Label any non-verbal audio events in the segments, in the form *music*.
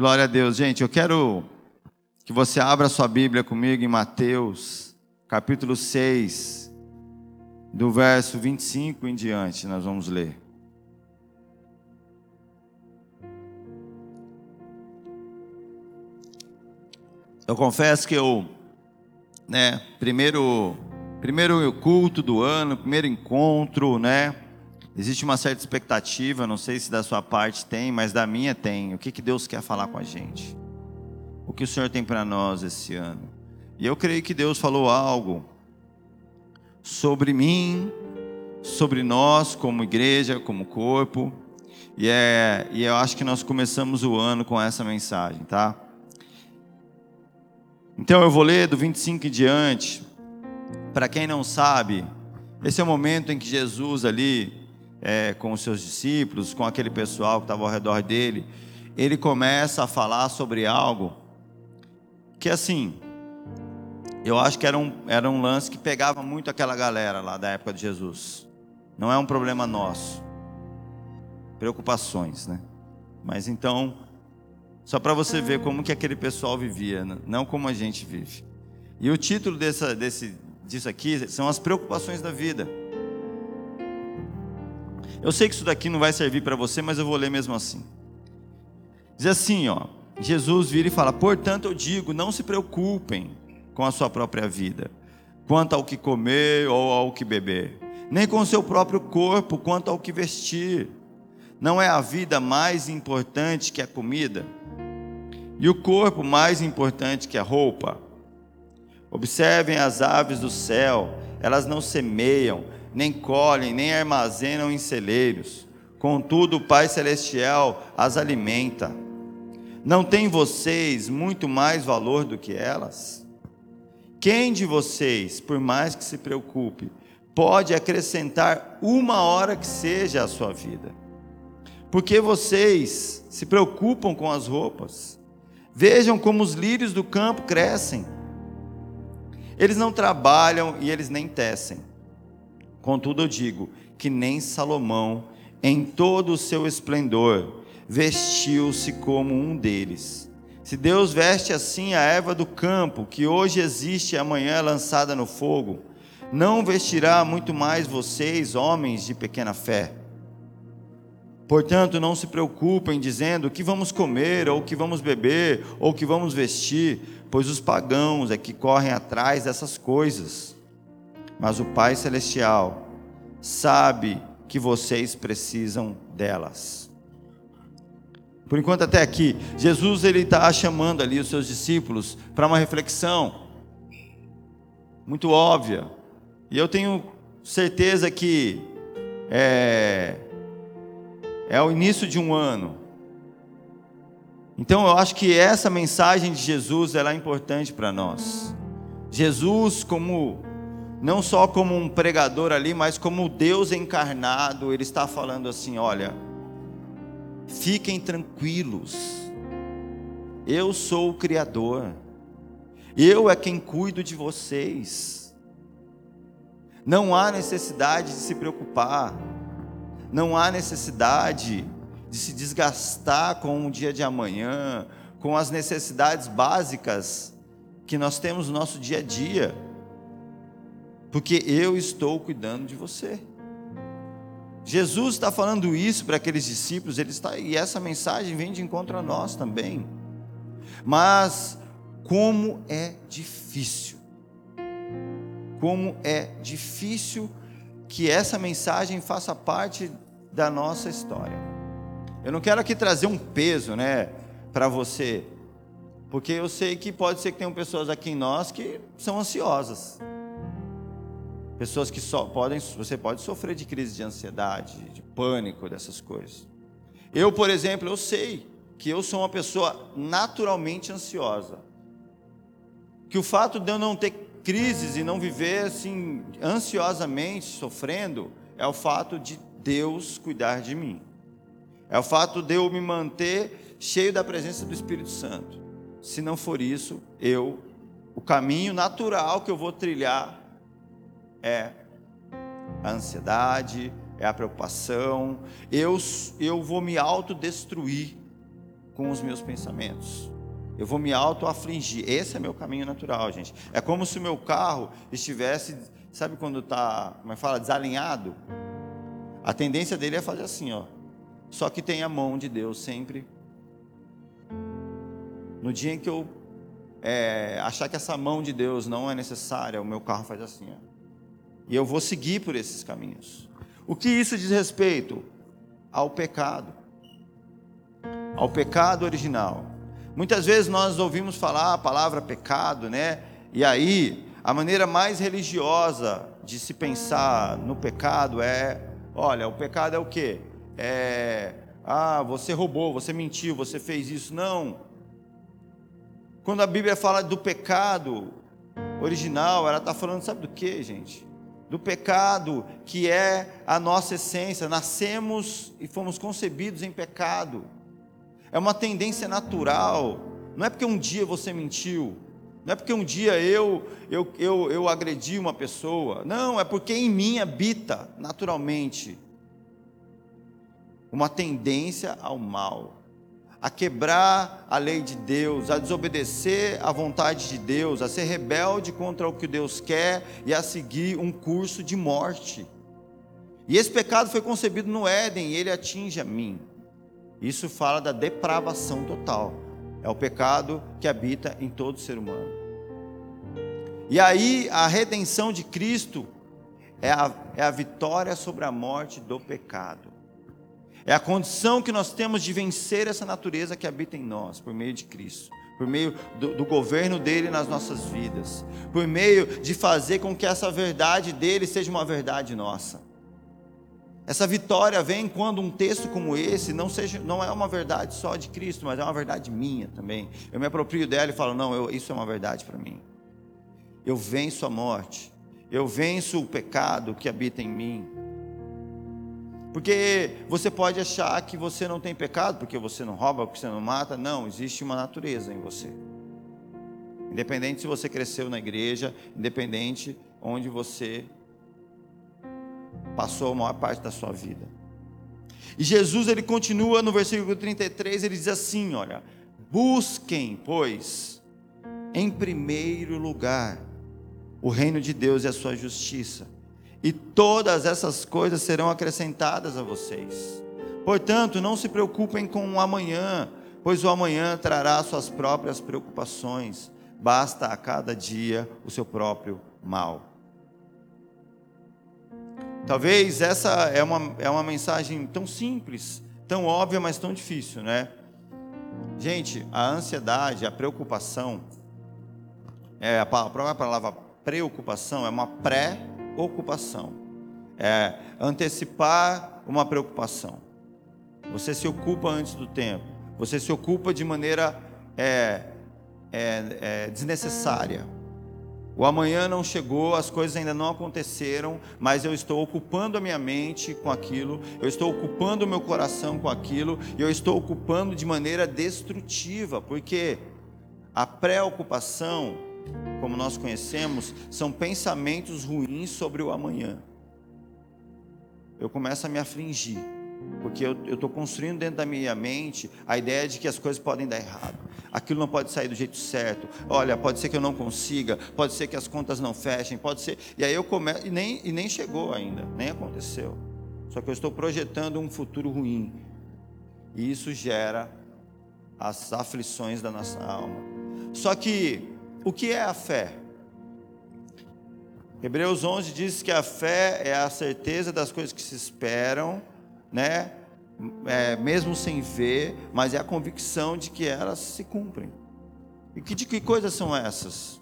Glória a Deus, gente. Eu quero que você abra sua Bíblia comigo em Mateus, capítulo 6, do verso 25 em diante, nós vamos ler. Eu confesso que eu, né, primeiro, primeiro culto do ano, primeiro encontro, né, existe uma certa expectativa, não sei se da sua parte tem, mas da minha tem. O que, que Deus quer falar com a gente? O que o Senhor tem para nós esse ano? E eu creio que Deus falou algo sobre mim, sobre nós como igreja, como corpo. E, é, e eu acho que nós começamos o ano com essa mensagem, tá? Então eu vou ler do 25 em diante. Para quem não sabe, esse é o momento em que Jesus ali, é, com os seus discípulos, com aquele pessoal que estava ao redor dele, ele começa a falar sobre algo que assim, eu acho que era um, era um lance que pegava muito aquela galera lá da época de Jesus. Não é um problema nosso. Preocupações, né? Mas então, só para você ver como que aquele pessoal vivia, né? não como a gente vive. E o título dessa, desse, disso aqui são as preocupações da vida. Eu sei que isso daqui não vai servir para você, mas eu vou ler mesmo assim. Diz assim, ó. Jesus vira e fala: Portanto, eu digo, não se preocupem com a sua própria vida, quanto ao que comer ou ao que beber, nem com o seu próprio corpo, quanto ao que vestir. Não é a vida mais importante que a comida? e o corpo mais importante que a roupa. Observem as aves do céu, elas não semeiam, nem colhem, nem armazenam em celeiros. Contudo, o Pai Celestial as alimenta. Não tem vocês muito mais valor do que elas? Quem de vocês, por mais que se preocupe, pode acrescentar uma hora que seja à sua vida? Porque vocês se preocupam com as roupas. Vejam como os lírios do campo crescem. Eles não trabalham e eles nem tecem. Contudo, eu digo que nem Salomão, em todo o seu esplendor, vestiu-se como um deles. Se Deus veste assim a erva do campo, que hoje existe e amanhã é lançada no fogo, não vestirá muito mais vocês, homens de pequena fé. Portanto, não se preocupem dizendo o que vamos comer, ou o que vamos beber, ou o que vamos vestir, pois os pagãos é que correm atrás dessas coisas. Mas o Pai Celestial sabe que vocês precisam delas. Por enquanto até aqui, Jesus ele está chamando ali os seus discípulos para uma reflexão muito óbvia. E eu tenho certeza que é, é o início de um ano. Então eu acho que essa mensagem de Jesus ela é importante para nós. Jesus como não só como um pregador ali, mas como Deus encarnado, ele está falando assim, olha, fiquem tranquilos. Eu sou o criador. Eu é quem cuido de vocês. Não há necessidade de se preocupar. Não há necessidade de se desgastar com o dia de amanhã, com as necessidades básicas que nós temos no nosso dia a dia, porque eu estou cuidando de você. Jesus está falando isso para aqueles discípulos, ele está, e essa mensagem vem de encontro a nós também. Mas como é difícil, como é difícil que essa mensagem faça parte da nossa história. Eu não quero aqui trazer um peso, né, para você, porque eu sei que pode ser que tenham pessoas aqui em nós que são ansiosas. Pessoas que só podem, você pode sofrer de crise de ansiedade, de pânico, dessas coisas. Eu, por exemplo, eu sei que eu sou uma pessoa naturalmente ansiosa. Que o fato de eu não ter crises e não viver assim ansiosamente sofrendo é o fato de Deus cuidar de mim. É o fato de eu me manter cheio da presença do Espírito Santo. Se não for isso, eu o caminho natural que eu vou trilhar é a ansiedade, é a preocupação. Eu eu vou me autodestruir com os meus pensamentos. Eu vou me auto-afligir. Esse é meu caminho natural, gente. É como se o meu carro estivesse, sabe quando está, como é fala, desalinhado? A tendência dele é fazer assim, ó. Só que tem a mão de Deus sempre. No dia em que eu é, achar que essa mão de Deus não é necessária, o meu carro faz assim, ó. E eu vou seguir por esses caminhos. O que isso diz respeito? Ao pecado. Ao pecado original. Muitas vezes nós ouvimos falar a palavra pecado, né? E aí, a maneira mais religiosa de se pensar no pecado é: olha, o pecado é o quê? É, ah, você roubou, você mentiu, você fez isso. Não. Quando a Bíblia fala do pecado original, ela está falando, sabe do que, gente? Do pecado que é a nossa essência. Nascemos e fomos concebidos em pecado é uma tendência natural. Não é porque um dia você mentiu, não é porque um dia eu, eu, eu, eu agredi uma pessoa. Não, é porque em mim habita naturalmente uma tendência ao mal, a quebrar a lei de Deus, a desobedecer à vontade de Deus, a ser rebelde contra o que Deus quer e a seguir um curso de morte. E esse pecado foi concebido no Éden e ele atinge a mim. Isso fala da depravação total. É o pecado que habita em todo ser humano. E aí, a redenção de Cristo é a, é a vitória sobre a morte do pecado. É a condição que nós temos de vencer essa natureza que habita em nós, por meio de Cristo, por meio do, do, governo dele nas nossas vidas, por meio de fazer com que essa verdade dele seja uma verdade nossa. Essa vitória vem quando um texto como esse não, seja, não é uma verdade só de Cristo, mas é uma verdade minha também. Eu me aproprio dela e falo: não, eu, isso é uma verdade para mim. Eu venço a morte, eu venço o pecado que habita em mim. Porque você pode achar que você não tem pecado, porque você não rouba, porque você não mata. Não, existe uma natureza em você. Independente se você cresceu na igreja, independente onde você passou a maior parte da sua vida. E Jesus ele continua no versículo 33, ele diz assim, olha: Busquem, pois, em primeiro lugar o reino de Deus e a sua justiça, e todas essas coisas serão acrescentadas a vocês. Portanto, não se preocupem com o amanhã, pois o amanhã trará suas próprias preocupações. Basta a cada dia o seu próprio mal. Talvez essa é uma, é uma mensagem tão simples, tão óbvia, mas tão difícil, né? Gente, a ansiedade, a preocupação, é, a própria palavra preocupação é uma pré-ocupação. É antecipar uma preocupação. Você se ocupa antes do tempo. Você se ocupa de maneira é, é, é desnecessária. O amanhã não chegou, as coisas ainda não aconteceram, mas eu estou ocupando a minha mente com aquilo, eu estou ocupando o meu coração com aquilo, e eu estou ocupando de maneira destrutiva, porque a preocupação, como nós conhecemos, são pensamentos ruins sobre o amanhã. Eu começo a me afligir porque eu estou construindo dentro da minha mente a ideia de que as coisas podem dar errado. Aquilo não pode sair do jeito certo. Olha, pode ser que eu não consiga, pode ser que as contas não fechem, pode ser. E aí eu começo, e nem, e nem chegou ainda, nem aconteceu. Só que eu estou projetando um futuro ruim. E isso gera as aflições da nossa alma. Só que, o que é a fé? Hebreus 11 diz que a fé é a certeza das coisas que se esperam né? É, mesmo sem ver, mas é a convicção de que elas se cumprem. E que, de que coisas são essas?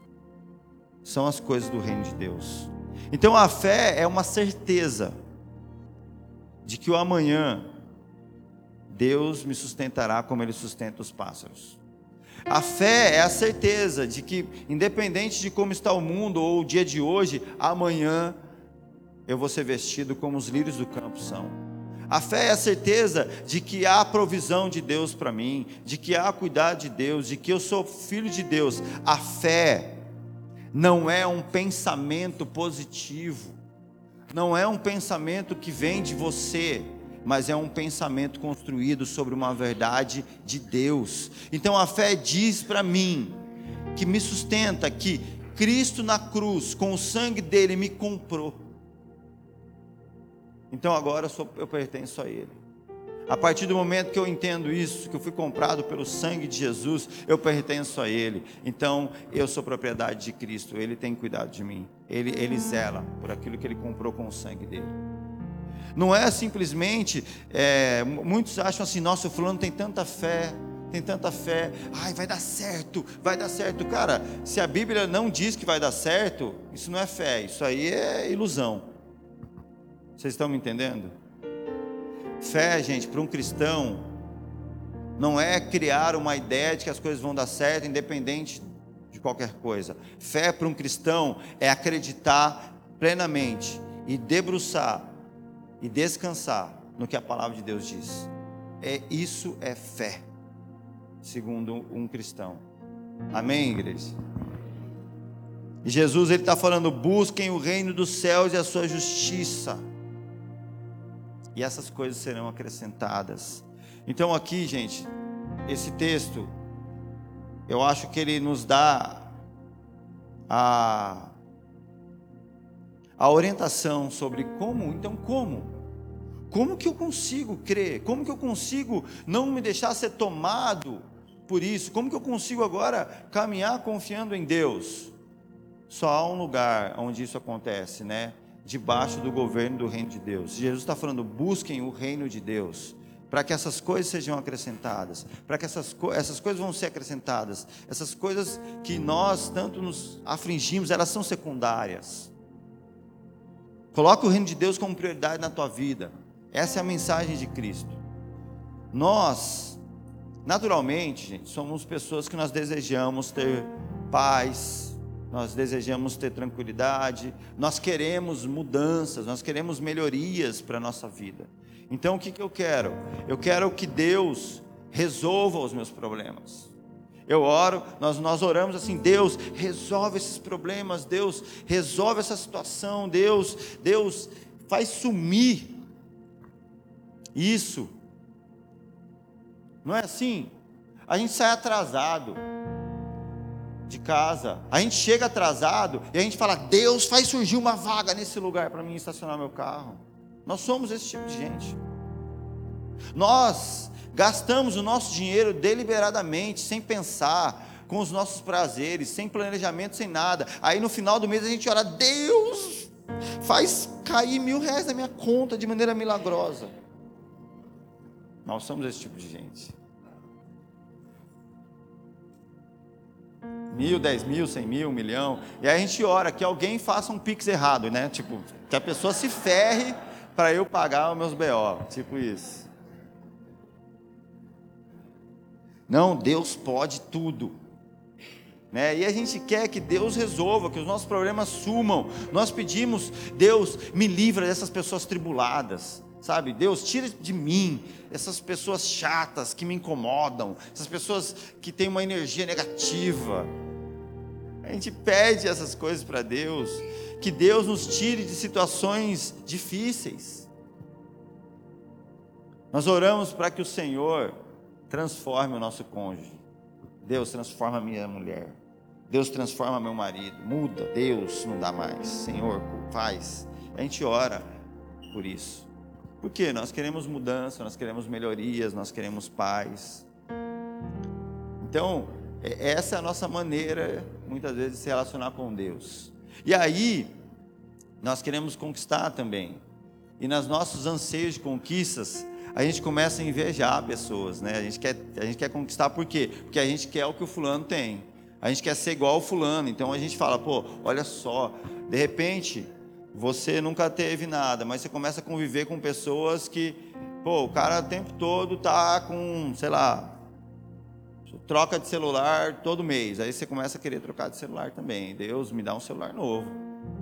São as coisas do reino de Deus. Então a fé é uma certeza de que o amanhã Deus me sustentará como Ele sustenta os pássaros. A fé é a certeza de que, independente de como está o mundo ou o dia de hoje, amanhã eu vou ser vestido como os lírios do campo são. A fé é a certeza de que há provisão de Deus para mim, de que há cuidado de Deus, de que eu sou filho de Deus. A fé não é um pensamento positivo, não é um pensamento que vem de você, mas é um pensamento construído sobre uma verdade de Deus. Então a fé diz para mim, que me sustenta, que Cristo na cruz, com o sangue dele, me comprou. Então agora eu, sou, eu pertenço a Ele. A partir do momento que eu entendo isso, que eu fui comprado pelo sangue de Jesus, eu pertenço a Ele. Então eu sou propriedade de Cristo. Ele tem cuidado de mim. Ele, ele zela por aquilo que Ele comprou com o sangue dele. Não é simplesmente, é, muitos acham assim, nossa, o fulano tem tanta fé, tem tanta fé, ai, vai dar certo, vai dar certo. Cara, se a Bíblia não diz que vai dar certo, isso não é fé, isso aí é ilusão. Vocês estão me entendendo? Fé, gente, para um cristão, não é criar uma ideia de que as coisas vão dar certo, independente de qualquer coisa. Fé para um cristão é acreditar plenamente e debruçar e descansar no que a palavra de Deus diz. É isso é fé, segundo um cristão. Amém, igreja. E Jesus ele está falando: busquem o reino dos céus e a sua justiça, e essas coisas serão acrescentadas. Então aqui, gente, esse texto, eu acho que ele nos dá a a orientação sobre como, então como? Como que eu consigo crer? Como que eu consigo não me deixar ser tomado por isso? Como que eu consigo agora caminhar confiando em Deus? Só há um lugar onde isso acontece, né? Debaixo do governo do reino de Deus. Jesus está falando: busquem o reino de Deus, para que essas coisas sejam acrescentadas, para que essas, essas coisas vão ser acrescentadas. Essas coisas que nós tanto nos afligimos, elas são secundárias. Coloca o reino de Deus como prioridade na tua vida. Essa é a mensagem de Cristo. Nós, naturalmente, gente, somos pessoas que nós desejamos ter paz, nós desejamos ter tranquilidade, nós queremos mudanças, nós queremos melhorias para a nossa vida. Então o que, que eu quero? Eu quero que Deus resolva os meus problemas. Eu oro, nós, nós oramos assim, Deus, resolve esses problemas, Deus, resolve essa situação, Deus, Deus, faz sumir isso. Não é assim? A gente sai atrasado de casa, a gente chega atrasado e a gente fala, Deus, faz surgir uma vaga nesse lugar para mim estacionar meu carro. Nós somos esse tipo de gente. Nós Gastamos o nosso dinheiro deliberadamente, sem pensar, com os nossos prazeres, sem planejamento, sem nada. Aí no final do mês a gente ora, Deus, faz cair mil reais na minha conta de maneira milagrosa. Nós somos esse tipo de gente. Mil, dez mil, cem mil, um milhão. E aí a gente ora que alguém faça um pix errado, né? Tipo, que a pessoa se ferre para eu pagar os meus BO. Tipo isso. Não, Deus pode tudo. Né? E a gente quer que Deus resolva, que os nossos problemas sumam. Nós pedimos, Deus, me livra dessas pessoas tribuladas. Sabe, Deus, tira de mim essas pessoas chatas que me incomodam, essas pessoas que têm uma energia negativa. A gente pede essas coisas para Deus, que Deus nos tire de situações difíceis. Nós oramos para que o Senhor transforme o nosso cônjuge. Deus transforma a minha mulher. Deus transforma meu marido. Muda. Deus não dá mais. Senhor, faz. A gente ora por isso. Por quê? Nós queremos mudança, nós queremos melhorias, nós queremos paz. Então, é, essa é a nossa maneira, muitas vezes, de se relacionar com Deus. E aí, nós queremos conquistar também. E nos nossos anseios de conquistas, a gente começa a invejar pessoas, né? A gente quer, a gente quer conquistar por quê? Porque a gente quer o que o fulano tem. A gente quer ser igual ao fulano. Então a gente fala, pô, olha só, de repente você nunca teve nada, mas você começa a conviver com pessoas que, pô, o cara o tempo todo tá com, sei lá, troca de celular todo mês. Aí você começa a querer trocar de celular também. Deus me dá um celular novo.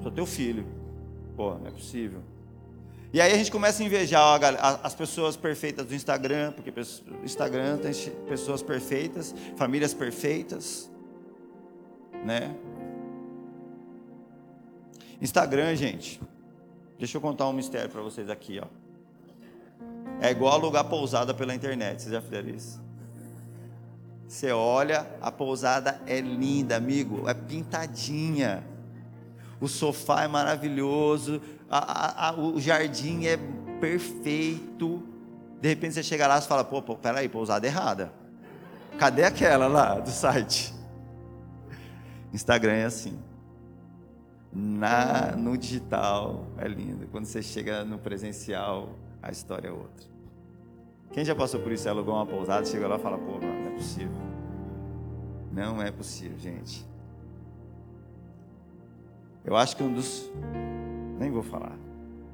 Sou teu filho. Pô, não é possível. E aí a gente começa a invejar as pessoas perfeitas do Instagram, porque Instagram tem pessoas perfeitas, famílias perfeitas, né? Instagram, gente. Deixa eu contar um mistério para vocês aqui, ó. É igual alugar pousada pela internet. Vocês já fizeram isso? Você olha, a pousada é linda, amigo, é pintadinha. O sofá é maravilhoso, a, a, a, o jardim é perfeito. De repente você chega lá e fala: pô, pô, peraí, pousada errada. Cadê aquela lá do site? Instagram é assim. Na, no digital é lindo. Quando você chega no presencial, a história é outra. Quem já passou por isso, alugou uma pousada, chega lá e fala, pô, não é possível. Não é possível, gente. Eu acho que um dos. Nem vou falar.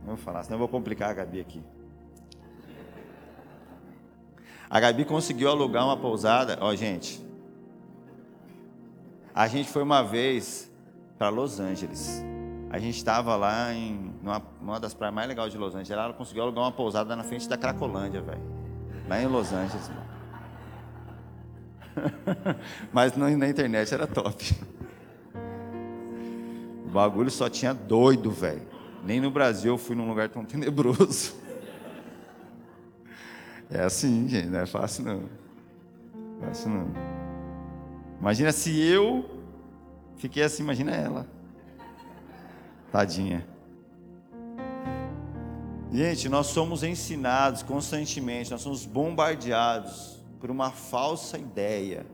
Não vou falar, senão eu vou complicar a Gabi aqui. A Gabi conseguiu alugar uma pousada. Ó, gente. A gente foi uma vez para Los Angeles. A gente estava lá em numa, uma das praias mais legais de Los Angeles. Ela conseguiu alugar uma pousada na frente da Cracolândia, velho. Lá em Los Angeles, mano. *laughs* Mas na internet era top. Bagulho só tinha doido, velho. Nem no Brasil eu fui num lugar tão *laughs* tenebroso. É assim, gente, não é fácil não. Não é fácil não. Imagina se eu fiquei assim, imagina ela. Tadinha. Gente, nós somos ensinados constantemente, nós somos bombardeados por uma falsa ideia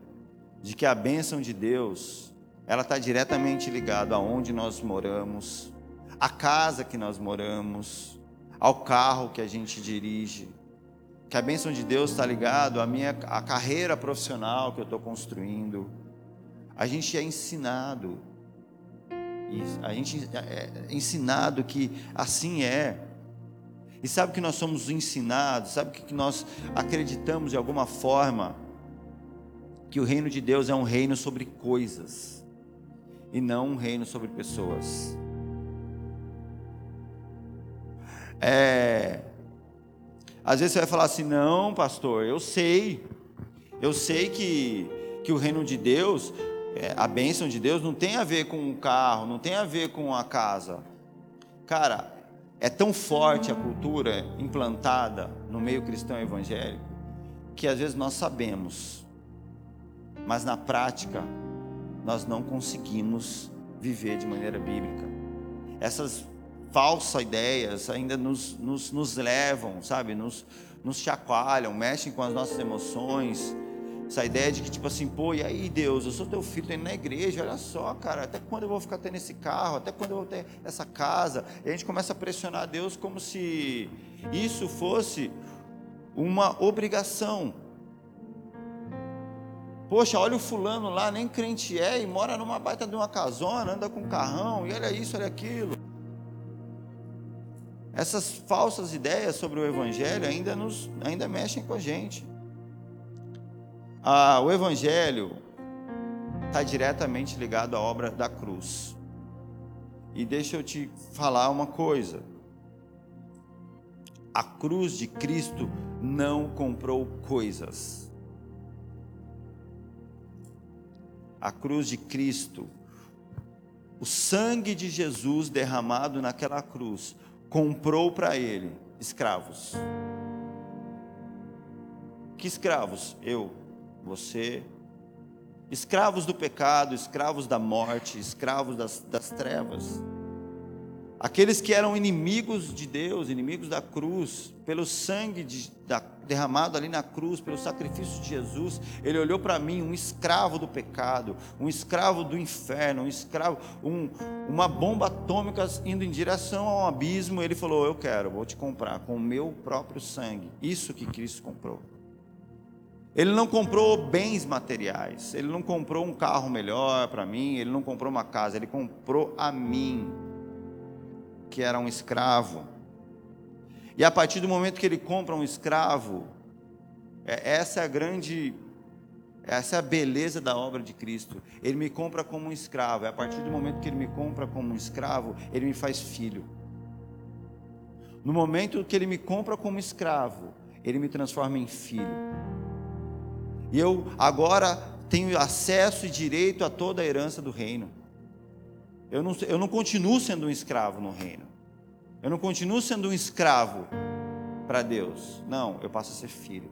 de que a bênção de Deus ela está diretamente ligada aonde nós moramos, à casa que nós moramos, ao carro que a gente dirige, que a bênção de Deus está ligado à minha à carreira profissional que eu estou construindo. A gente é ensinado, a gente é ensinado que assim é. E sabe que nós somos ensinados, sabe que nós acreditamos de alguma forma que o reino de Deus é um reino sobre coisas e não um reino sobre pessoas. É, às vezes você vai falar assim: não, pastor, eu sei, eu sei que, que o reino de Deus, é, a bênção de Deus, não tem a ver com o carro, não tem a ver com a casa. Cara, é tão forte a cultura implantada no meio cristão evangélico que às vezes nós sabemos, mas na prática nós não conseguimos viver de maneira bíblica. Essas falsas ideias ainda nos, nos, nos levam, sabe, nos, nos chacoalham, mexem com as nossas emoções essa ideia de que, tipo assim, pô, e aí, Deus, eu sou teu filho, tô indo na igreja, olha só, cara, até quando eu vou ficar tendo esse carro? Até quando eu vou ter essa casa? E a gente começa a pressionar Deus como se isso fosse uma obrigação. Poxa, olha o fulano lá, nem crente é, e mora numa baita de uma casona, anda com um carrão, e olha isso, olha aquilo. Essas falsas ideias sobre o Evangelho ainda, nos, ainda mexem com a gente. Ah, o Evangelho está diretamente ligado à obra da cruz. E deixa eu te falar uma coisa. A cruz de Cristo não comprou coisas. A cruz de Cristo, o sangue de Jesus derramado naquela cruz, comprou para ele escravos. Que escravos? Eu, você, escravos do pecado, escravos da morte, escravos das, das trevas. Aqueles que eram inimigos de Deus, inimigos da cruz, pelo sangue de, da, derramado ali na cruz, pelo sacrifício de Jesus, ele olhou para mim, um escravo do pecado, um escravo do inferno, um escravo, um, uma bomba atômica indo em direção ao abismo. Ele falou: Eu quero, vou te comprar com o meu próprio sangue. Isso que Cristo comprou. Ele não comprou bens materiais, ele não comprou um carro melhor para mim, ele não comprou uma casa, ele comprou a mim, que era um escravo. E a partir do momento que ele compra um escravo, é, essa é a grande, essa é a beleza da obra de Cristo. Ele me compra como um escravo, e a partir do momento que ele me compra como um escravo, ele me faz filho. No momento que ele me compra como escravo, ele me transforma em filho. E eu agora tenho acesso e direito a toda a herança do reino. Eu não, eu não continuo sendo um escravo no reino. Eu não continuo sendo um escravo para Deus. Não, eu passo a ser filho.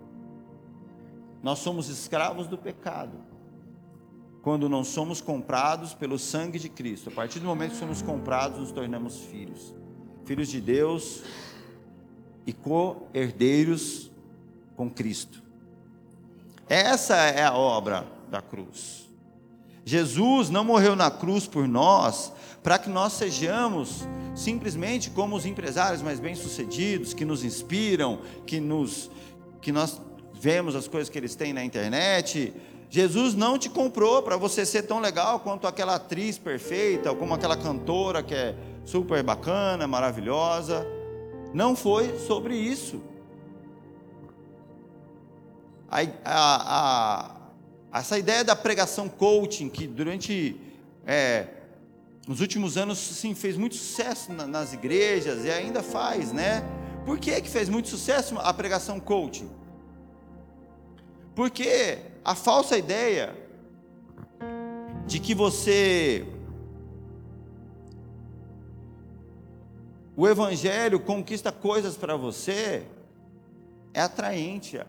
Nós somos escravos do pecado. Quando não somos comprados pelo sangue de Cristo. A partir do momento que somos comprados, nos tornamos filhos. Filhos de Deus e co-herdeiros com Cristo. Essa é a obra da cruz. Jesus não morreu na cruz por nós para que nós sejamos simplesmente como os empresários mais bem-sucedidos, que nos inspiram, que nos que nós vemos as coisas que eles têm na internet. Jesus não te comprou para você ser tão legal quanto aquela atriz perfeita, ou como aquela cantora que é super bacana, maravilhosa. Não foi sobre isso. A, a, a, essa ideia da pregação coaching, que durante é, nos últimos anos sim, fez muito sucesso na, nas igrejas e ainda faz, né? Por que, que fez muito sucesso a pregação coaching? Porque a falsa ideia de que você o evangelho conquista coisas para você é atraente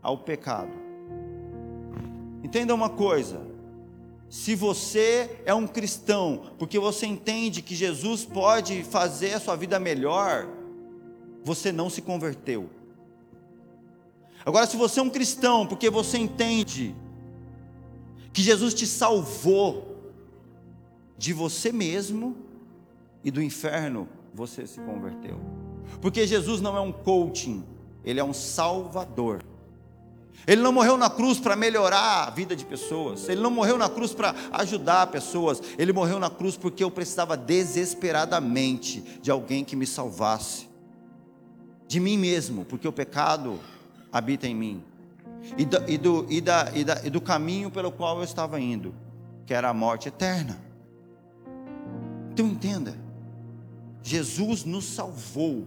ao pecado. Entenda uma coisa: se você é um cristão, porque você entende que Jesus pode fazer a sua vida melhor, você não se converteu. Agora, se você é um cristão, porque você entende que Jesus te salvou de você mesmo e do inferno, você se converteu. Porque Jesus não é um coaching, ele é um salvador. Ele não morreu na cruz para melhorar a vida de pessoas. Ele não morreu na cruz para ajudar pessoas. Ele morreu na cruz porque eu precisava desesperadamente de alguém que me salvasse. De mim mesmo, porque o pecado habita em mim. E do, e do, e da, e da, e do caminho pelo qual eu estava indo, que era a morte eterna. Então entenda, Jesus nos salvou.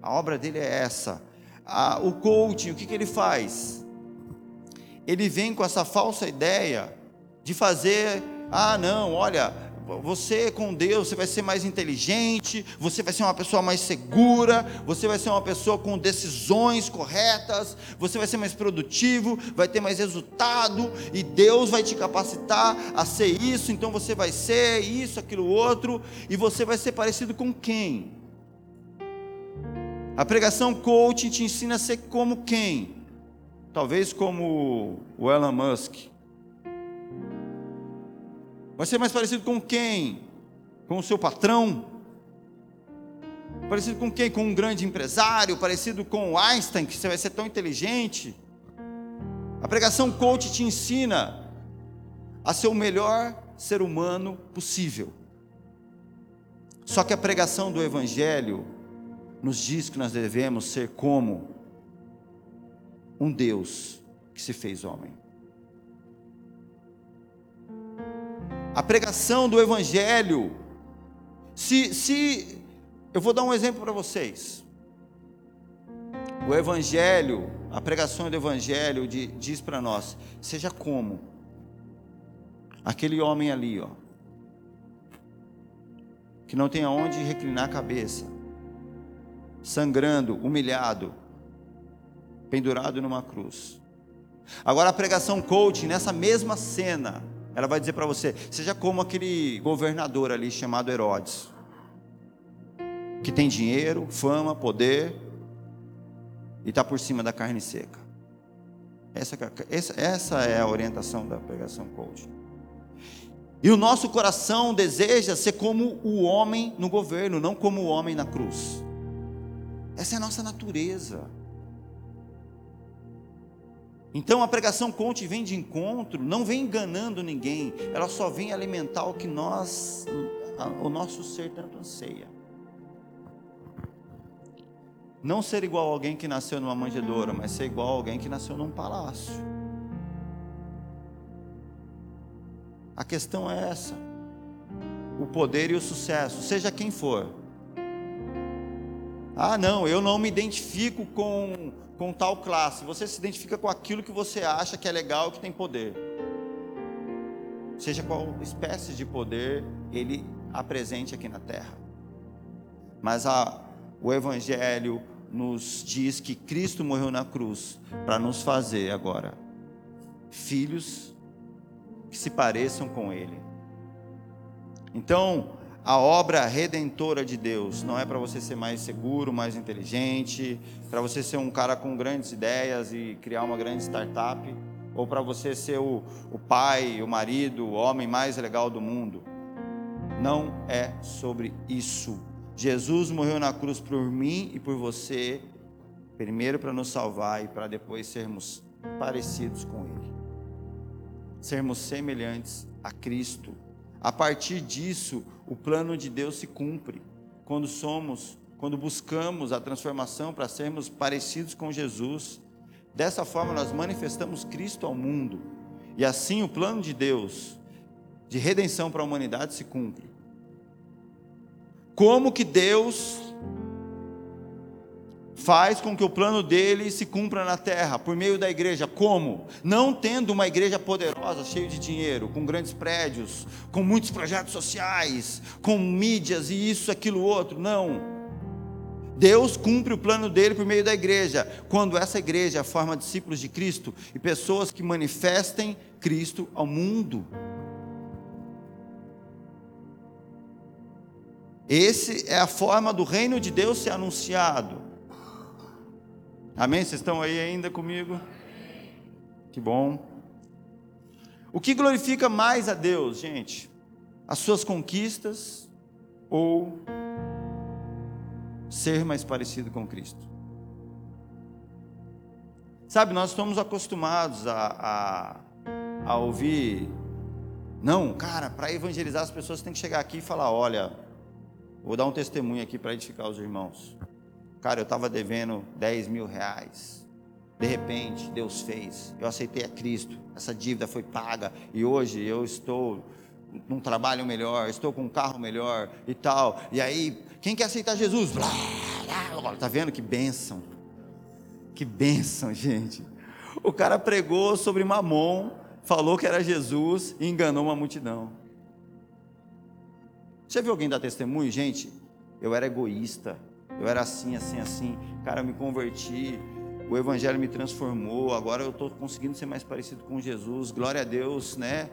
A obra dele é essa. Ah, o coaching, o que, que ele faz? Ele vem com essa falsa ideia de fazer, ah, não, olha, você com Deus, você vai ser mais inteligente, você vai ser uma pessoa mais segura, você vai ser uma pessoa com decisões corretas, você vai ser mais produtivo, vai ter mais resultado, e Deus vai te capacitar a ser isso, então você vai ser isso, aquilo outro, e você vai ser parecido com quem? A pregação coaching te ensina a ser como quem? Talvez como o Elon Musk Vai ser mais parecido com quem? Com o seu patrão? Parecido com quem? Com um grande empresário? Parecido com Einstein, que você vai ser tão inteligente? A pregação coach te ensina a ser o melhor ser humano possível. Só que a pregação do Evangelho nos diz que nós devemos ser como um Deus que se fez homem. a pregação do Evangelho. Se, se eu vou dar um exemplo para vocês. O Evangelho, a pregação do Evangelho de, diz para nós: seja como aquele homem ali, ó, que não tem aonde reclinar a cabeça, sangrando, humilhado, pendurado numa cruz. Agora a pregação coaching nessa mesma cena, ela vai dizer para você: seja como aquele governador ali chamado Herodes, que tem dinheiro, fama, poder e está por cima da carne seca. Essa, essa, essa é a orientação da pregação coach. E o nosso coração deseja ser como o homem no governo, não como o homem na cruz. Essa é a nossa natureza. Então a pregação conte vem de encontro, não vem enganando ninguém, ela só vem alimentar o que nós, o nosso ser tanto anseia. Não ser igual a alguém que nasceu numa manjedoura, mas ser igual a alguém que nasceu num palácio. A questão é essa: o poder e o sucesso, seja quem for. Ah, não, eu não me identifico com com tal classe, você se identifica com aquilo que você acha que é legal, que tem poder. Seja qual espécie de poder ele apresente aqui na terra. Mas a, o Evangelho, nos diz que Cristo morreu na cruz para nos fazer agora filhos que se pareçam com Ele. Então, a obra redentora de Deus não é para você ser mais seguro, mais inteligente, para você ser um cara com grandes ideias e criar uma grande startup, ou para você ser o, o pai, o marido, o homem mais legal do mundo. Não é sobre isso. Jesus morreu na cruz por mim e por você, primeiro para nos salvar e para depois sermos parecidos com Ele, sermos semelhantes a Cristo. A partir disso, o plano de Deus se cumpre. Quando somos, quando buscamos a transformação para sermos parecidos com Jesus, dessa forma nós manifestamos Cristo ao mundo. E assim o plano de Deus de redenção para a humanidade se cumpre. Como que Deus faz com que o plano dele se cumpra na terra, por meio da igreja. Como? Não tendo uma igreja poderosa, cheia de dinheiro, com grandes prédios, com muitos projetos sociais, com mídias e isso, aquilo, outro. Não. Deus cumpre o plano dele por meio da igreja, quando essa igreja forma discípulos de Cristo e pessoas que manifestem Cristo ao mundo. Esse é a forma do reino de Deus ser anunciado. Amém? Vocês estão aí ainda comigo? Que bom. O que glorifica mais a Deus, gente? As suas conquistas ou ser mais parecido com Cristo? Sabe, nós estamos acostumados a, a, a ouvir. Não, cara, para evangelizar as pessoas tem que chegar aqui e falar: olha, vou dar um testemunho aqui para edificar os irmãos. Cara, eu estava devendo 10 mil reais. De repente, Deus fez. Eu aceitei a Cristo. Essa dívida foi paga. E hoje eu estou num trabalho melhor, estou com um carro melhor e tal. E aí, quem quer aceitar Jesus? Tá vendo que bênção? Que bênção, *laughs* gente. O cara pregou sobre Mamon, falou que era Jesus e enganou uma multidão. Você viu alguém dar testemunho? Gente, eu era egoísta, eu era assim, assim, assim. Cara, eu me converti. O Evangelho me transformou. Agora eu estou conseguindo ser mais parecido com Jesus. Glória a Deus, né?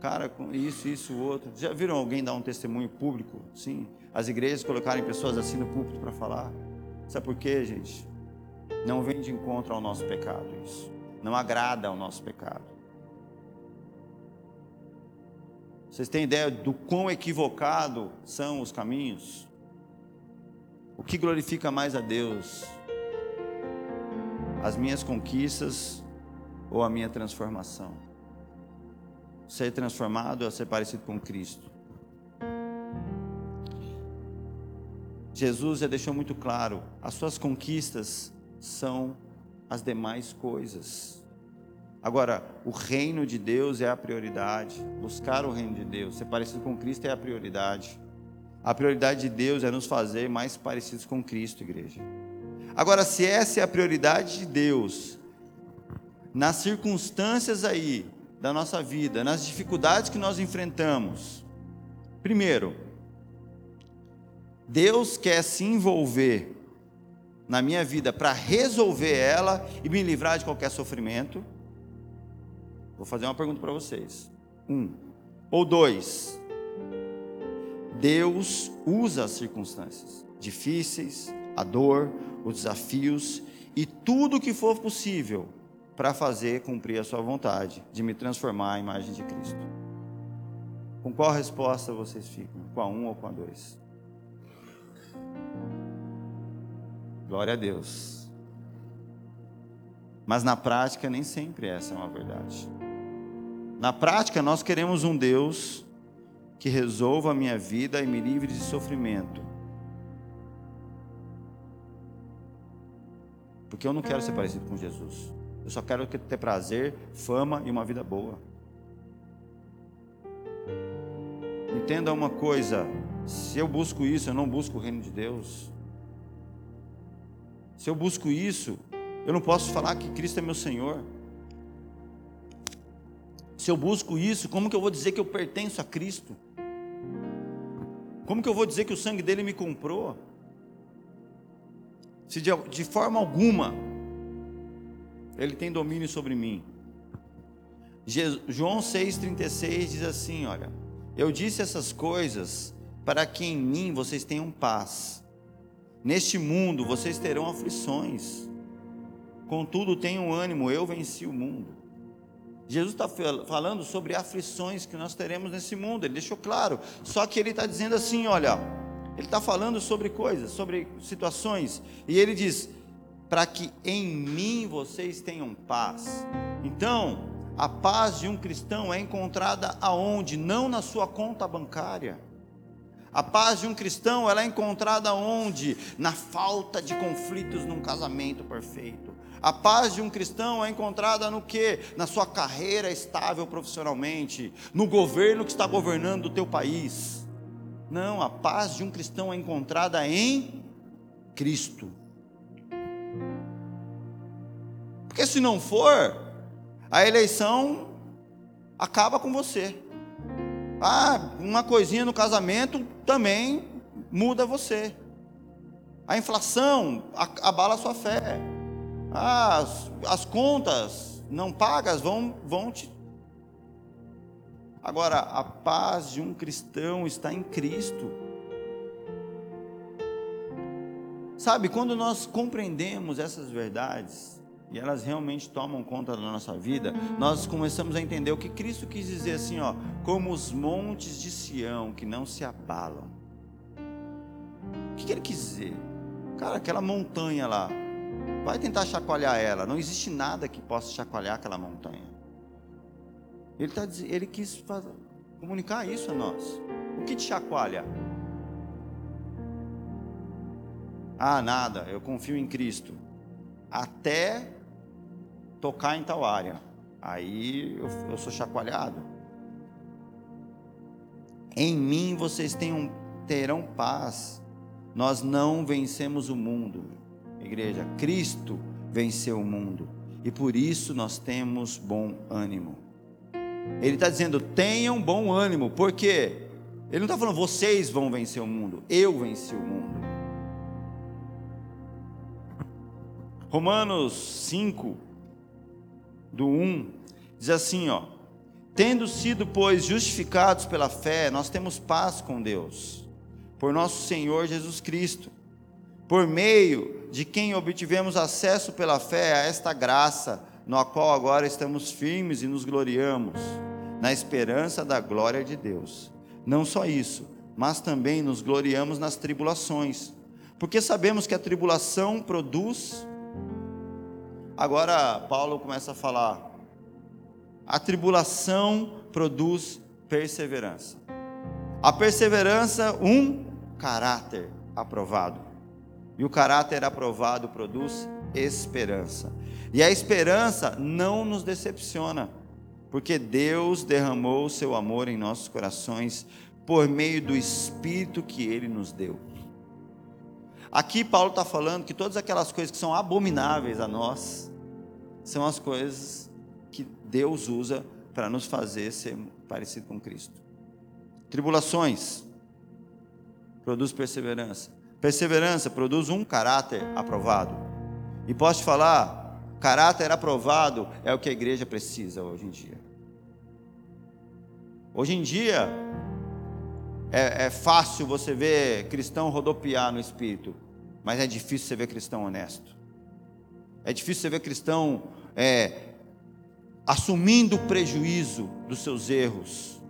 Cara, isso, isso, outro. Já viram alguém dar um testemunho público? Sim. As igrejas colocarem pessoas assim no púlpito para falar. Sabe por quê, gente? Não vem de encontro ao nosso pecado isso. Não agrada ao nosso pecado. Vocês têm ideia do quão equivocado são os caminhos? O que glorifica mais a Deus? As minhas conquistas ou a minha transformação? Ser transformado ou ser parecido com Cristo? Jesus já deixou muito claro: as suas conquistas são as demais coisas. Agora, o reino de Deus é a prioridade. Buscar o reino de Deus, ser parecido com Cristo é a prioridade. A prioridade de Deus é nos fazer mais parecidos com Cristo, igreja. Agora, se essa é a prioridade de Deus, nas circunstâncias aí da nossa vida, nas dificuldades que nós enfrentamos, primeiro, Deus quer se envolver na minha vida para resolver ela e me livrar de qualquer sofrimento. Vou fazer uma pergunta para vocês. Um. Ou dois. Deus usa as circunstâncias difíceis, a dor, os desafios e tudo o que for possível para fazer cumprir a sua vontade de me transformar à imagem de Cristo. Com qual resposta vocês ficam? Com a um ou com a dois? Glória a Deus. Mas na prática nem sempre essa é uma verdade. Na prática nós queremos um Deus que resolva a minha vida e me livre de sofrimento. Porque eu não quero ser parecido com Jesus. Eu só quero ter prazer, fama e uma vida boa. Entenda uma coisa: se eu busco isso, eu não busco o reino de Deus. Se eu busco isso, eu não posso falar que Cristo é meu Senhor. Se eu busco isso, como que eu vou dizer que eu pertenço a Cristo? Como que eu vou dizer que o sangue dele me comprou? se de, de forma alguma ele tem domínio sobre mim. João 6,36 diz assim: Olha, eu disse essas coisas para que em mim vocês tenham paz. Neste mundo vocês terão aflições, contudo tenham ânimo, eu venci o mundo. Jesus está falando sobre aflições que nós teremos nesse mundo, ele deixou claro, só que ele está dizendo assim: olha, ele está falando sobre coisas, sobre situações, e ele diz: para que em mim vocês tenham paz. Então, a paz de um cristão é encontrada aonde? Não na sua conta bancária. A paz de um cristão ela é encontrada onde? Na falta de conflitos num casamento perfeito. A paz de um cristão é encontrada no que? Na sua carreira estável profissionalmente, no governo que está governando o teu país. Não, a paz de um cristão é encontrada em Cristo. Porque se não for, a eleição acaba com você. Ah, uma coisinha no casamento também muda você. A inflação abala a sua fé. As, as contas não pagas vão, vão te. Agora, a paz de um cristão está em Cristo. Sabe, quando nós compreendemos essas verdades, e elas realmente tomam conta da nossa vida, nós começamos a entender o que Cristo quis dizer assim, ó, como os montes de Sião que não se abalam. O que, que ele quis dizer? Cara, aquela montanha lá, vai tentar chacoalhar ela, não existe nada que possa chacoalhar aquela montanha. Ele, tá, ele quis fazer, comunicar isso a nós. O que te chacoalha? Ah, nada, eu confio em Cristo. Até tocar em tal área. Aí eu, eu sou chacoalhado. Em mim vocês tenham, terão paz. Nós não vencemos o mundo. Igreja, Cristo venceu o mundo. E por isso nós temos bom ânimo. Ele está dizendo: tenham bom ânimo, porque ele não está falando vocês vão vencer o mundo, eu venci o mundo. Romanos 5, do 1, diz assim, ó: Tendo sido, pois, justificados pela fé, nós temos paz com Deus, por nosso Senhor Jesus Cristo, por meio de quem obtivemos acesso pela fé a esta graça, no qual agora estamos firmes e nos gloriamos, na esperança da glória de Deus. Não só isso, mas também nos gloriamos nas tribulações, porque sabemos que a tribulação produz Agora Paulo começa a falar: a tribulação produz perseverança. A perseverança, um caráter aprovado. E o caráter aprovado produz esperança. E a esperança não nos decepciona, porque Deus derramou o seu amor em nossos corações por meio do Espírito que ele nos deu. Aqui Paulo está falando que todas aquelas coisas que são abomináveis a nós são as coisas que Deus usa para nos fazer ser parecido com Cristo. Tribulações produz perseverança. Perseverança produz um caráter aprovado. E posso te falar, caráter aprovado é o que a igreja precisa hoje em dia. Hoje em dia, é, é fácil você ver cristão rodopiar no espírito, mas é difícil você ver cristão honesto. É difícil você ver cristão é, assumindo o prejuízo dos seus erros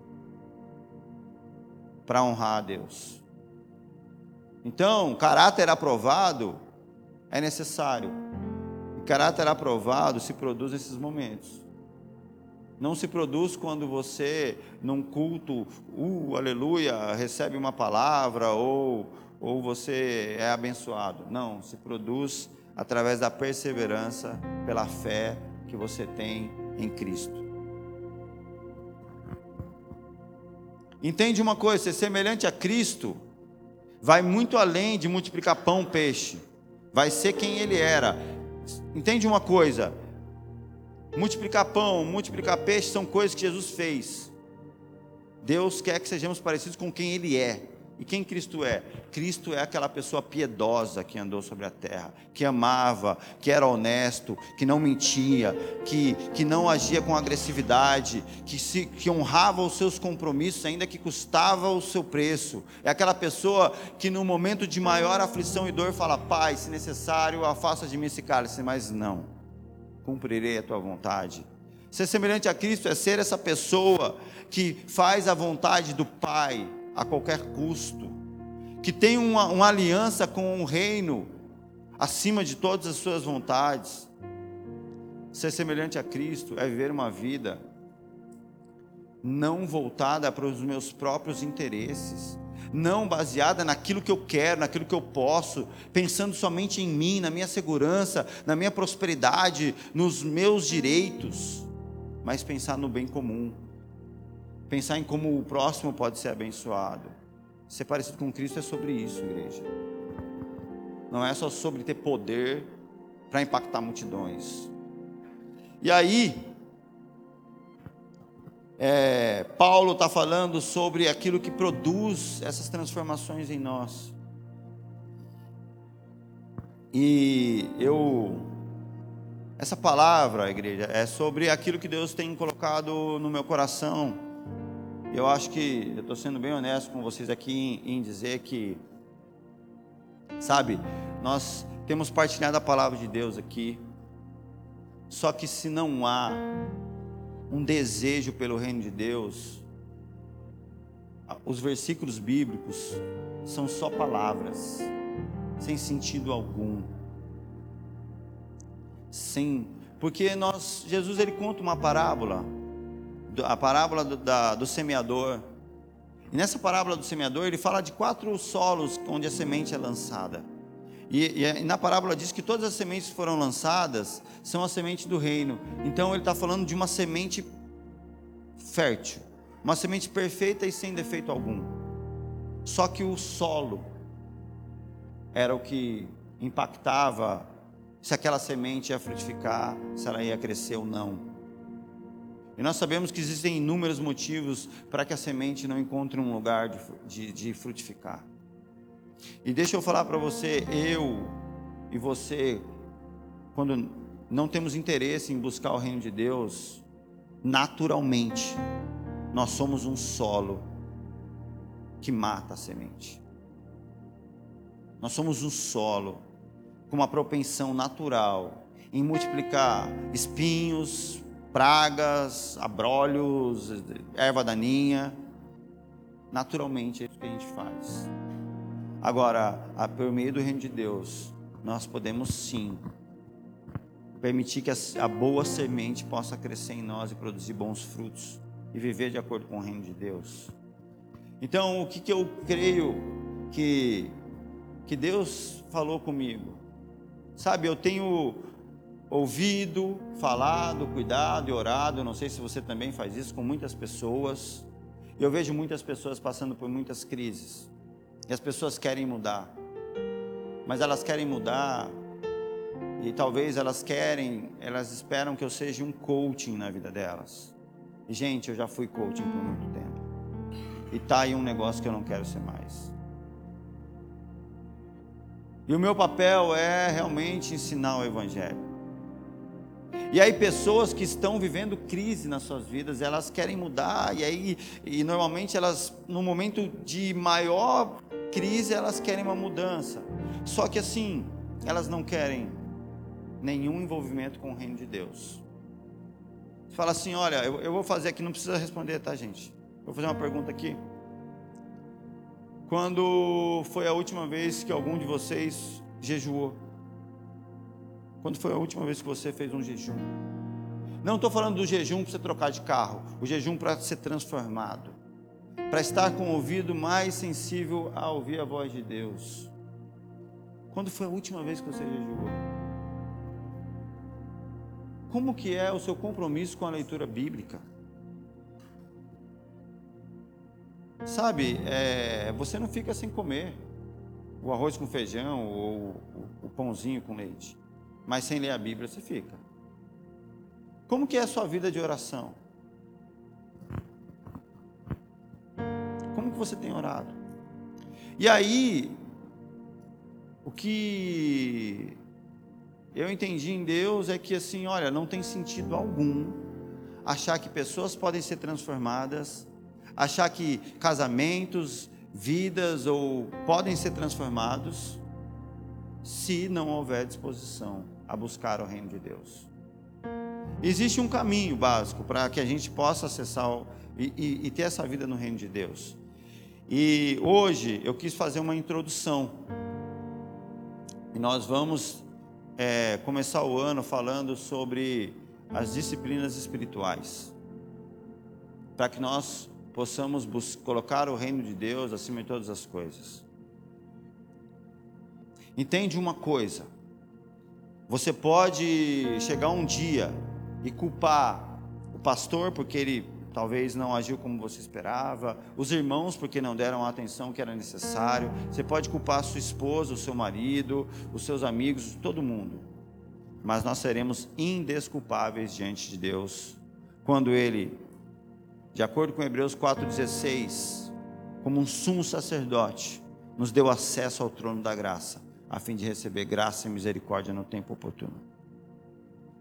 para honrar a Deus. Então, caráter aprovado é necessário. E caráter aprovado se produz nesses momentos. Não se produz quando você, num culto, uh, aleluia, recebe uma palavra ou, ou você é abençoado. Não, se produz através da perseverança, pela fé que você tem em Cristo. Entende uma coisa, ser semelhante a Cristo vai muito além de multiplicar pão, peixe. Vai ser quem ele era. Entende uma coisa? Multiplicar pão, multiplicar peixe são coisas que Jesus fez. Deus quer que sejamos parecidos com quem Ele é. E quem Cristo é? Cristo é aquela pessoa piedosa que andou sobre a terra, que amava, que era honesto, que não mentia, que, que não agia com agressividade, que, se, que honrava os seus compromissos, ainda que custava o seu preço. É aquela pessoa que no momento de maior aflição e dor fala: Pai, se necessário, afasta de mim esse cálice, mas não, cumprirei a tua vontade. Ser semelhante a Cristo é ser essa pessoa que faz a vontade do Pai a qualquer custo, que tem uma, uma aliança com o reino acima de todas as suas vontades. Ser semelhante a Cristo é viver uma vida não voltada para os meus próprios interesses, não baseada naquilo que eu quero, naquilo que eu posso, pensando somente em mim, na minha segurança, na minha prosperidade, nos meus direitos, mas pensar no bem comum, pensar em como o próximo pode ser abençoado. Ser parecido com Cristo é sobre isso, igreja. Não é só sobre ter poder para impactar multidões. E aí, é, Paulo está falando sobre aquilo que produz essas transformações em nós. E eu, essa palavra, igreja, é sobre aquilo que Deus tem colocado no meu coração eu acho que eu estou sendo bem honesto com vocês aqui em, em dizer que, sabe, nós temos partilhado a palavra de Deus aqui, só que se não há um desejo pelo reino de Deus, os versículos bíblicos são só palavras, sem sentido algum. Sem, porque nós, Jesus ele conta uma parábola a parábola do, da, do semeador. E nessa parábola do semeador, ele fala de quatro solos onde a semente é lançada. E, e, na parábola diz que todas as sementes que foram lançadas são a semente do reino. Então ele está falando de uma semente fértil, uma semente perfeita e sem defeito algum. Só que o solo era o que impactava se aquela semente ia frutificar, se ela ia crescer ou não. E nós sabemos que existem inúmeros motivos para que a semente não encontre um lugar de, de, de frutificar. E deixa eu falar para você, eu e você, quando não temos interesse em buscar o reino de Deus, naturalmente, nós somos um solo que mata a semente. Nós somos um solo com uma propensão natural em multiplicar espinhos, pragas, abrolhos, erva daninha. Naturalmente é isso que a gente faz. Agora, por meio do reino de Deus, nós podemos sim permitir que a, boa semente possa crescer em nós e produzir bons frutos e viver de acordo com o reino de Deus. Então, o que, que eu creio que, que Deus falou comigo? Sabe, eu tenho ouvido, falado, cuidado e orado. Não sei se você também faz isso com muitas pessoas. Eu vejo muitas pessoas passando por muitas crises. E as pessoas querem mudar. Mas elas querem mudar e talvez elas querem, elas esperam que eu seja um coaching na vida delas. E gente, eu já fui coaching por muito tempo. E tá aí um negócio que eu não quero ser mais. E o meu papel é realmente ensinar o evangelho. E aí pessoas que estão vivendo crise nas suas vidas, elas querem mudar e aí e normalmente elas no momento de maior crise elas querem uma mudança. Só que assim, elas não querem nenhum envolvimento com o reino de Deus. Fala assim, olha, eu, eu vou fazer aqui, não precisa responder, tá, gente? Vou fazer uma pergunta aqui. Quando foi a última vez que algum de vocês jejuou? Quando foi a última vez que você fez um jejum? Não estou falando do jejum para você trocar de carro, o jejum para ser transformado, para estar com o ouvido mais sensível a ouvir a voz de Deus. Quando foi a última vez que você jejuou? Como que é o seu compromisso com a leitura bíblica? Sabe, é, você não fica sem comer o arroz com feijão ou o, o pãozinho com leite mas sem ler a Bíblia você fica. Como que é a sua vida de oração? Como que você tem orado? E aí, o que eu entendi em Deus é que assim, olha, não tem sentido algum achar que pessoas podem ser transformadas, achar que casamentos, vidas ou podem ser transformados se não houver disposição a buscar o reino de Deus. Existe um caminho básico para que a gente possa acessar e, e, e ter essa vida no reino de Deus. E hoje eu quis fazer uma introdução. E nós vamos é, começar o ano falando sobre as disciplinas espirituais. Para que nós possamos colocar o reino de Deus acima de todas as coisas. Entende uma coisa? Você pode chegar um dia e culpar o pastor porque ele talvez não agiu como você esperava, os irmãos porque não deram a atenção que era necessário. Você pode culpar sua esposa, o seu marido, os seus amigos, todo mundo. Mas nós seremos indesculpáveis diante de Deus quando ele, de acordo com Hebreus 4:16, como um sumo sacerdote, nos deu acesso ao trono da graça, a fim de receber graça e misericórdia no tempo oportuno.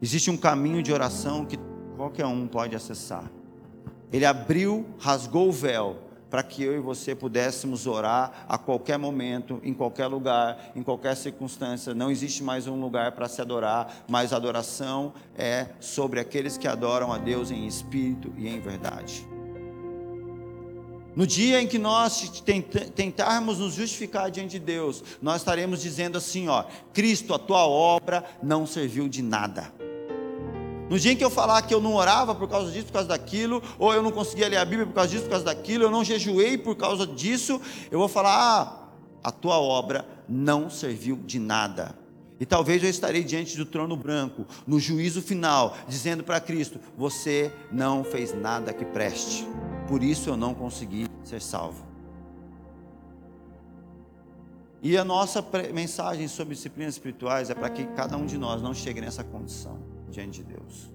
Existe um caminho de oração que qualquer um pode acessar. Ele abriu, rasgou o véu para que eu e você pudéssemos orar a qualquer momento, em qualquer lugar, em qualquer circunstância. Não existe mais um lugar para se adorar, mas a adoração é sobre aqueles que adoram a Deus em espírito e em verdade. No dia em que nós tentarmos nos justificar diante de Deus, nós estaremos dizendo assim, ó, Cristo, a tua obra não serviu de nada. No dia em que eu falar que eu não orava por causa disso, por causa daquilo, ou eu não conseguia ler a Bíblia por causa disso, por causa daquilo, eu não jejuei por causa disso, eu vou falar: ah, a tua obra não serviu de nada. E talvez eu estarei diante do trono branco, no juízo final, dizendo para Cristo: Você não fez nada que preste, por isso eu não consegui ser salvo. E a nossa mensagem sobre disciplinas espirituais é para que cada um de nós não chegue nessa condição diante de Deus.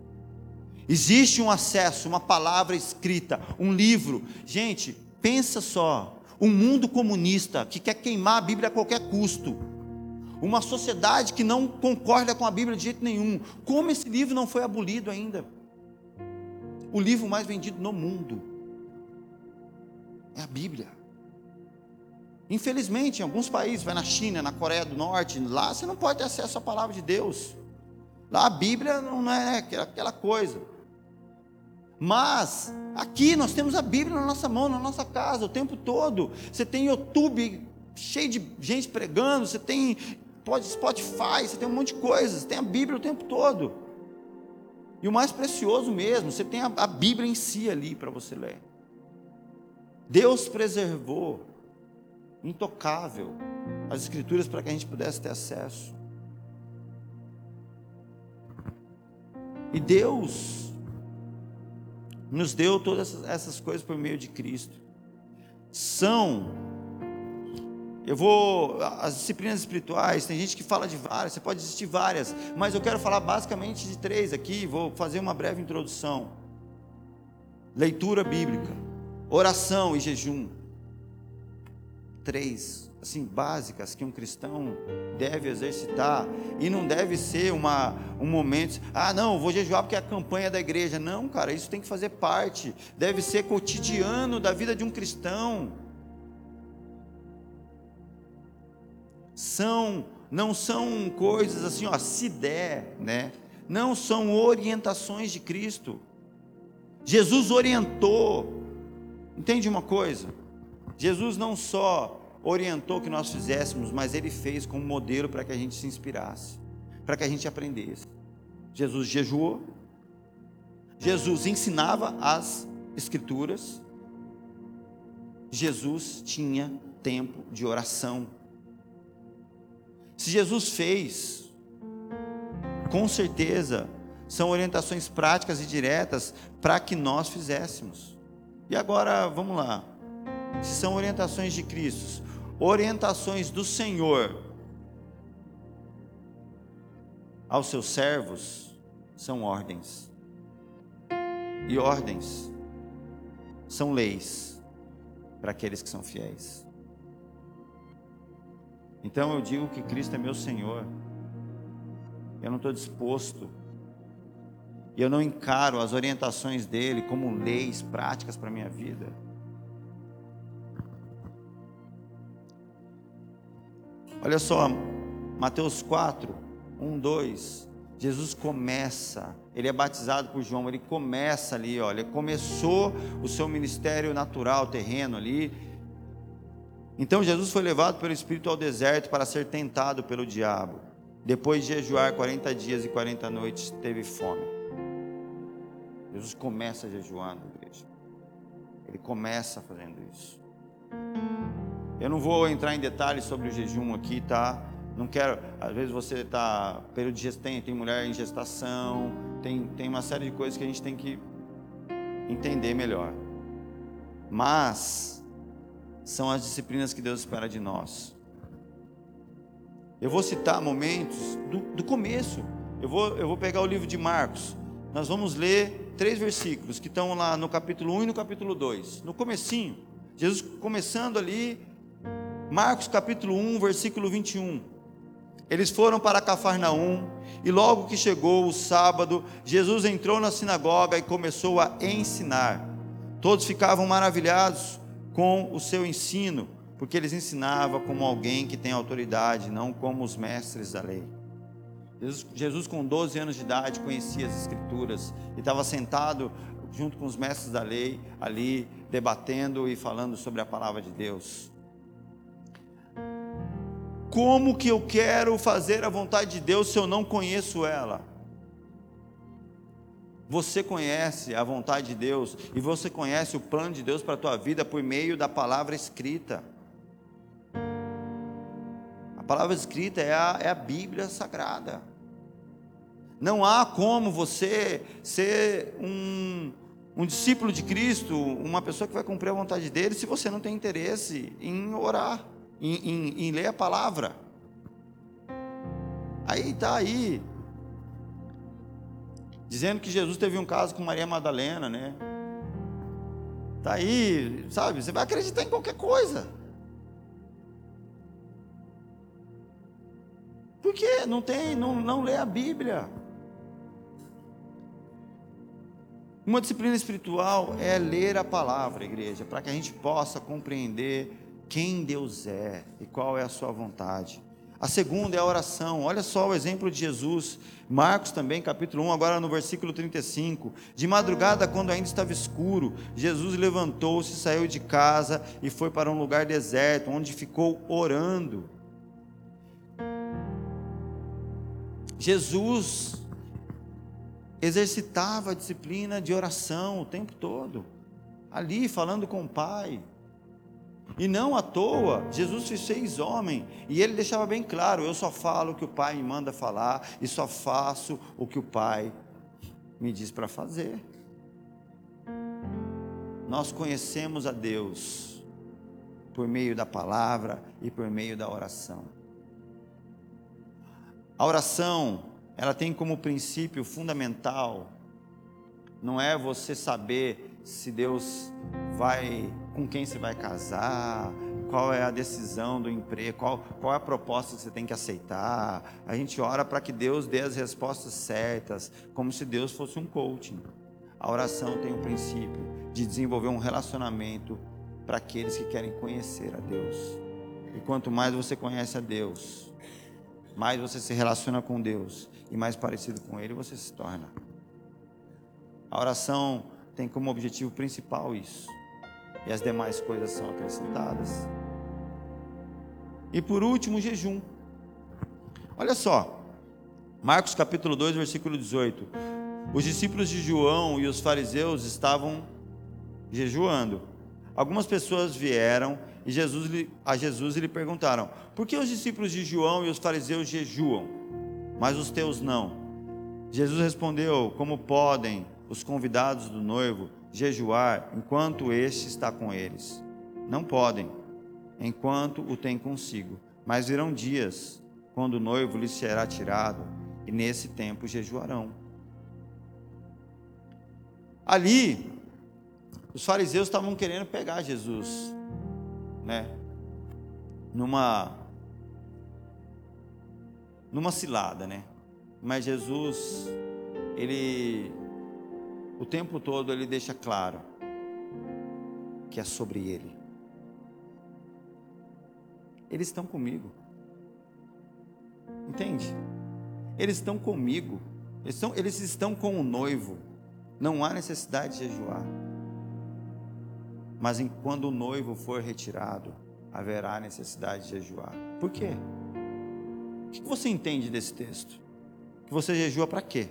Existe um acesso, uma palavra escrita, um livro. Gente, pensa só, um mundo comunista que quer queimar a Bíblia a qualquer custo. Uma sociedade que não concorda com a Bíblia de jeito nenhum. Como esse livro não foi abolido ainda? O livro mais vendido no mundo é a Bíblia. Infelizmente, em alguns países, vai na China, na Coreia do Norte, lá você não pode ter acesso à palavra de Deus. Lá a Bíblia não é aquela coisa. Mas aqui nós temos a Bíblia na nossa mão, na nossa casa, o tempo todo. Você tem YouTube cheio de gente pregando, você tem Spotify, você tem um monte de coisas, você tem a Bíblia o tempo todo. E o mais precioso mesmo, você tem a, a Bíblia em si ali para você ler. Deus preservou, intocável, as Escrituras para que a gente pudesse ter acesso. E Deus nos deu todas essas coisas por meio de Cristo. São, eu vou, as disciplinas espirituais, tem gente que fala de várias, você pode existir várias, mas eu quero falar basicamente de três aqui, vou fazer uma breve introdução. Leitura bíblica, oração e jejum. Três assim básicas que um cristão deve exercitar e não deve ser uma, um momento, ah, não, vou jejuar porque é a campanha da igreja. Não, cara, isso tem que fazer parte, deve ser cotidiano da vida de um cristão. São, não são coisas assim, ó, se der, né? Não são orientações de Cristo. Jesus orientou. Entende uma coisa? Jesus não só orientou que nós fizéssemos, mas ele fez como modelo para que a gente se inspirasse, para que a gente aprendesse. Jesus jejuou, Jesus ensinava as Escrituras, Jesus tinha tempo de oração. Se Jesus fez, com certeza, são orientações práticas e diretas para que nós fizéssemos. E agora, vamos lá. Se são orientações de Cristo, orientações do Senhor aos seus servos são ordens. E ordens são leis para aqueles que são fiéis. Então eu digo que Cristo é meu Senhor. Eu não estou disposto. E eu não encaro as orientações dele como leis práticas para a minha vida. Olha só, Mateus 4, 1, 2. Jesus começa, ele é batizado por João, ele começa ali, olha, começou o seu ministério natural, terreno ali. Então Jesus foi levado pelo Espírito ao deserto para ser tentado pelo diabo. Depois de jejuar 40 dias e 40 noites, teve fome. Jesus começa jejuando, igreja. Ele começa fazendo isso. Eu não vou entrar em detalhes sobre o jejum aqui, tá? Não quero. Às vezes você está. Período de gestação, tem mulher em gestação, tem, tem uma série de coisas que a gente tem que entender melhor. Mas são as disciplinas que Deus espera de nós. Eu vou citar momentos do, do começo. Eu vou, eu vou pegar o livro de Marcos. Nós vamos ler três versículos que estão lá no capítulo 1 e no capítulo 2. No comecinho, Jesus começando ali, Marcos capítulo 1, versículo 21. Eles foram para Cafarnaum, e logo que chegou o sábado, Jesus entrou na sinagoga e começou a ensinar. Todos ficavam maravilhados com o seu ensino, porque eles ensinavam como alguém que tem autoridade, não como os mestres da lei. Jesus, Jesus, com 12 anos de idade, conhecia as Escrituras e estava sentado junto com os mestres da lei, ali, debatendo e falando sobre a palavra de Deus. Como que eu quero fazer a vontade de Deus se eu não conheço ela? Você conhece a vontade de Deus e você conhece o plano de Deus para a tua vida por meio da palavra escrita. Palavra escrita é a, é a Bíblia Sagrada. Não há como você ser um, um discípulo de Cristo, uma pessoa que vai cumprir a vontade dele, se você não tem interesse em orar em, em, em ler a palavra. Aí está aí, dizendo que Jesus teve um caso com Maria Madalena, né? Está aí, sabe? Você vai acreditar em qualquer coisa. Porque não tem, não, não lê a Bíblia. Uma disciplina espiritual é ler a palavra, igreja, para que a gente possa compreender quem Deus é e qual é a sua vontade. A segunda é a oração. Olha só o exemplo de Jesus. Marcos também, capítulo 1, agora no versículo 35. De madrugada, quando ainda estava escuro, Jesus levantou-se, saiu de casa e foi para um lugar deserto, onde ficou orando. Jesus exercitava a disciplina de oração o tempo todo, ali falando com o Pai. E não à toa, Jesus fez homem e ele deixava bem claro: eu só falo o que o Pai me manda falar e só faço o que o Pai me diz para fazer. Nós conhecemos a Deus por meio da palavra e por meio da oração. A oração, ela tem como princípio fundamental não é você saber se Deus vai com quem você vai casar, qual é a decisão do emprego, qual, qual é a proposta que você tem que aceitar. A gente ora para que Deus dê as respostas certas, como se Deus fosse um coaching. A oração tem o princípio de desenvolver um relacionamento para aqueles que querem conhecer a Deus. E quanto mais você conhece a Deus, mais você se relaciona com Deus e mais parecido com Ele você se torna. A oração tem como objetivo principal isso e as demais coisas são acrescentadas. E por último, o jejum. Olha só, Marcos capítulo 2, versículo 18. Os discípulos de João e os fariseus estavam jejuando. Algumas pessoas vieram e Jesus, a Jesus lhe perguntaram: Por que os discípulos de João e os fariseus jejuam, mas os teus não? Jesus respondeu: Como podem os convidados do noivo jejuar enquanto este está com eles. Não podem, enquanto o tem consigo. Mas virão dias quando o noivo lhes será tirado, e nesse tempo jejuarão. Ali, os fariseus estavam querendo pegar Jesus, né? Numa numa cilada, né? Mas Jesus, ele o tempo todo ele deixa claro que é sobre ele. Eles estão comigo. Entende? Eles estão comigo. Eles estão, eles estão com o noivo. Não há necessidade de jejuar. Mas quando o noivo for retirado, haverá necessidade de jejuar. Por quê? O que você entende desse texto? Que você jejua para quê?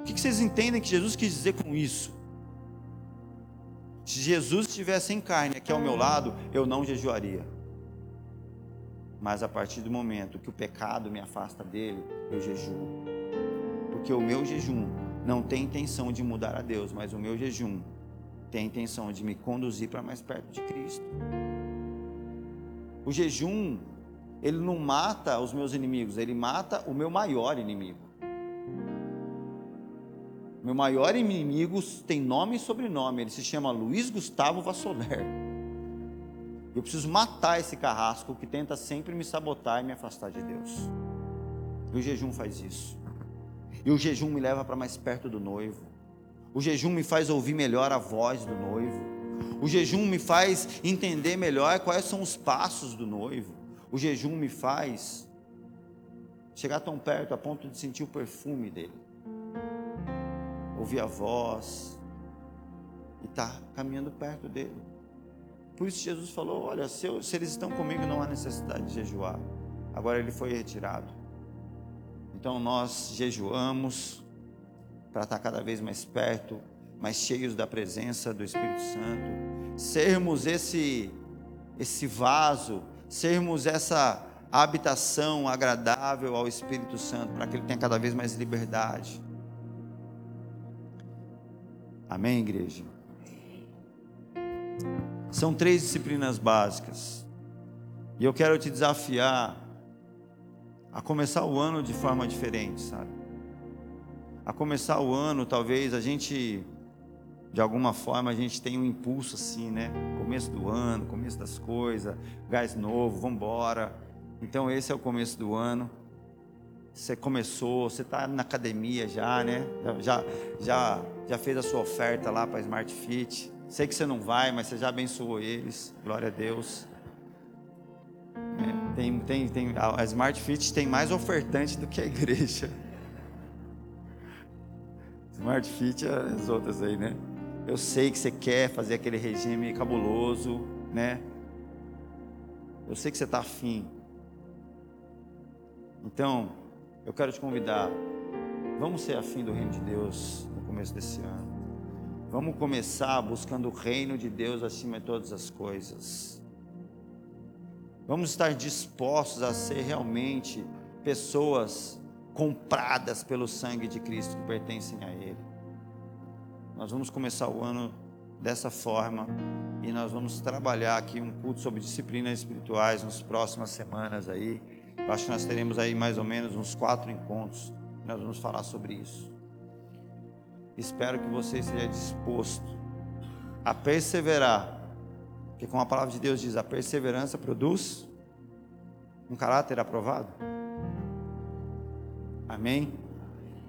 O que vocês entendem que Jesus quis dizer com isso? Se Jesus estivesse em carne aqui ao meu lado, eu não jejuaria. Mas a partir do momento que o pecado me afasta dele, eu jejuo. Porque o meu jejum não tem intenção de mudar a Deus, mas o meu jejum tem a intenção de me conduzir para mais perto de Cristo. O jejum, ele não mata os meus inimigos, ele mata o meu maior inimigo. Meu maior inimigo tem nome e sobrenome, ele se chama Luiz Gustavo Vassoler. Eu preciso matar esse carrasco que tenta sempre me sabotar e me afastar de Deus. E o jejum faz isso. E o jejum me leva para mais perto do noivo. O jejum me faz ouvir melhor a voz do noivo. O jejum me faz entender melhor quais são os passos do noivo. O jejum me faz chegar tão perto a ponto de sentir o perfume dele ouvir a voz e estar tá caminhando perto dele. Por isso Jesus falou: Olha, se, eu, se eles estão comigo, não há necessidade de jejuar. Agora ele foi retirado. Então nós jejuamos para estar cada vez mais perto, mais cheios da presença do Espírito Santo, sermos esse esse vaso, sermos essa habitação agradável ao Espírito Santo, para que ele tenha cada vez mais liberdade. Amém, igreja? São três disciplinas básicas. E eu quero te desafiar a começar o ano de forma diferente, sabe? A começar o ano, talvez a gente, de alguma forma, a gente tem um impulso assim, né? Começo do ano, começo das coisas, gás novo, vamos embora. Então esse é o começo do ano. Você começou, você está na academia já, né? Já, já, já fez a sua oferta lá para Smart Fit. Sei que você não vai, mas você já abençoou eles. Glória a Deus. É, tem, tem, tem, a Smart Fit tem mais ofertante do que a igreja. Smart Fit é as outras aí, né? Eu sei que você quer fazer aquele regime cabuloso, né? Eu sei que você está afim. Então, eu quero te convidar. Vamos ser afim do reino de Deus no começo desse ano. Vamos começar buscando o reino de Deus acima de todas as coisas. Vamos estar dispostos a ser realmente pessoas compradas pelo sangue de Cristo que pertencem a Ele. Nós vamos começar o ano dessa forma e nós vamos trabalhar aqui um culto sobre disciplinas espirituais nas próximas semanas aí. Eu acho que nós teremos aí mais ou menos uns quatro encontros. Nós vamos falar sobre isso. Espero que você esteja disposto a perseverar. Porque, como a palavra de Deus diz, a perseverança produz um caráter aprovado. Amém?